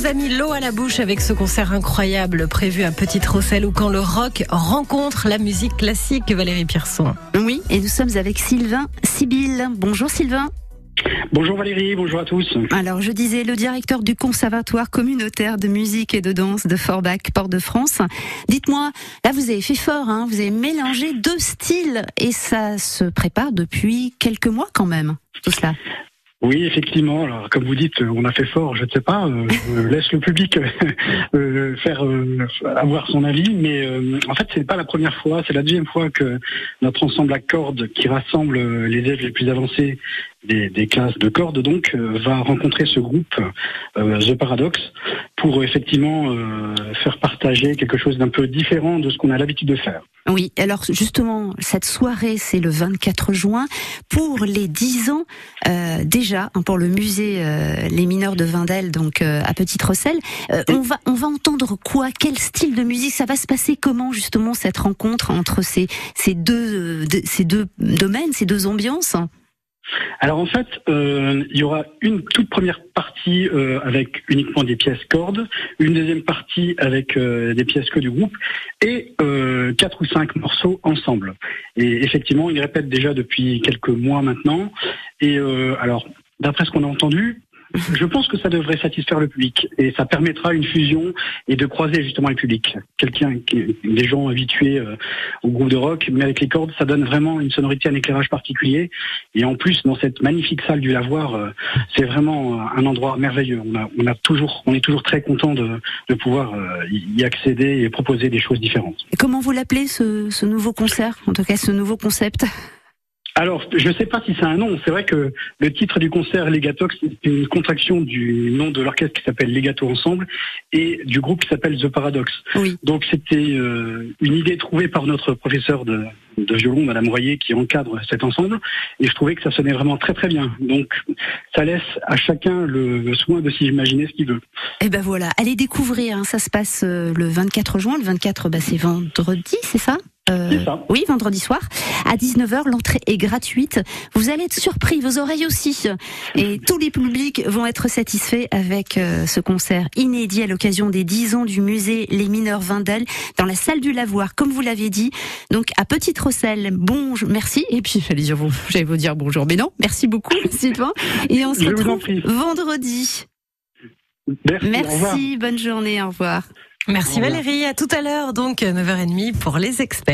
vous a mis l'eau à la bouche avec ce concert incroyable prévu à Petite Rosselle où quand le rock rencontre la musique classique, Valérie Pierson. Oui, et nous sommes avec Sylvain Sibylle. Bonjour Sylvain. Bonjour Valérie, bonjour à tous. Alors je disais le directeur du conservatoire communautaire de musique et de danse de Forbach, Port-de-France. Dites-moi, là vous avez fait fort, hein, vous avez mélangé deux styles et ça se prépare depuis quelques mois quand même, tout cela. Oui, effectivement. Alors, comme vous dites, on a fait fort. Je ne sais pas. Euh, je laisse le public euh, faire euh, avoir son avis, mais en fait, c'est pas la première fois. C'est la deuxième fois que notre ensemble à cordes, qui rassemble les élèves les plus avancés des, des classes de cordes, donc, va rencontrer ce groupe The Paradox pour effectivement faire partager quelque chose d'un peu différent de ce qu'on a l'habitude de faire. Oui, alors justement, cette soirée, c'est le 24 juin. Pour les 10 ans, euh, déjà, hein, pour le musée euh, Les Mineurs de Vindel, donc euh, à Petite Rosselle, on, va, on va entendre quoi? Quel style de musique? Ça va se passer comment, justement, cette rencontre entre ces, ces, deux, ces deux domaines, ces deux ambiances? Alors en fait, euh, il y aura une toute première partie euh, avec uniquement des pièces cordes, une deuxième partie avec euh, des pièces que du groupe et quatre ou cinq morceaux ensemble. Et effectivement, ils répètent déjà depuis quelques mois maintenant. Et alors, d'après ce qu'on a entendu, je pense que ça devrait satisfaire le public et ça permettra une fusion et de croiser justement le public. Quelqu'un, des gens habitués euh, au groupe de rock, mais avec les cordes, ça donne vraiment une sonorité, un éclairage particulier. Et en plus, dans cette magnifique salle du Lavoir, euh, c'est vraiment un endroit merveilleux. On a, toujours, on est toujours très content de, pouvoir euh, y accéder et proposer des choses différentes. Et comment vous l'appelez ce, ce nouveau concert, en tout cas ce nouveau concept? Alors, je ne sais pas si c'est un nom. C'est vrai que le titre du concert Legatox, c'est une contraction du nom de l'orchestre qui s'appelle Legato Ensemble et du groupe qui s'appelle The Paradox. Oui. Donc, c'était euh, une idée trouvée par notre professeur de, violon, Madame Royer, qui encadre cet ensemble. Et je trouvais que ça sonnait vraiment très très bien. Donc, ça laisse à chacun le, soin de s'imaginer ce qu'il veut. Et eh ben voilà, allez découvrir. Hein. Ça se passe euh, le 24 juin. Le 24, bah, c'est vendredi, c'est ça? Euh, oui, vendredi soir à 19h. L'entrée est gratuite. Vous allez être surpris, vos oreilles aussi. Et tous les publics vont être satisfaits avec euh, ce concert inédit à l'occasion des 10 ans du musée Les Mineurs Vindel dans la salle du Lavoir, comme vous l'avez dit. Donc à Petite Rosselle. Bonjour, merci. Et puis j'allais dire vous, j'allais vous dire bonjour, mais non, merci beaucoup, Sylvain. Et on se retrouve vendredi. merci bonne journée, au revoir. Merci Valérie, à tout à l'heure, donc 9h30 pour les experts.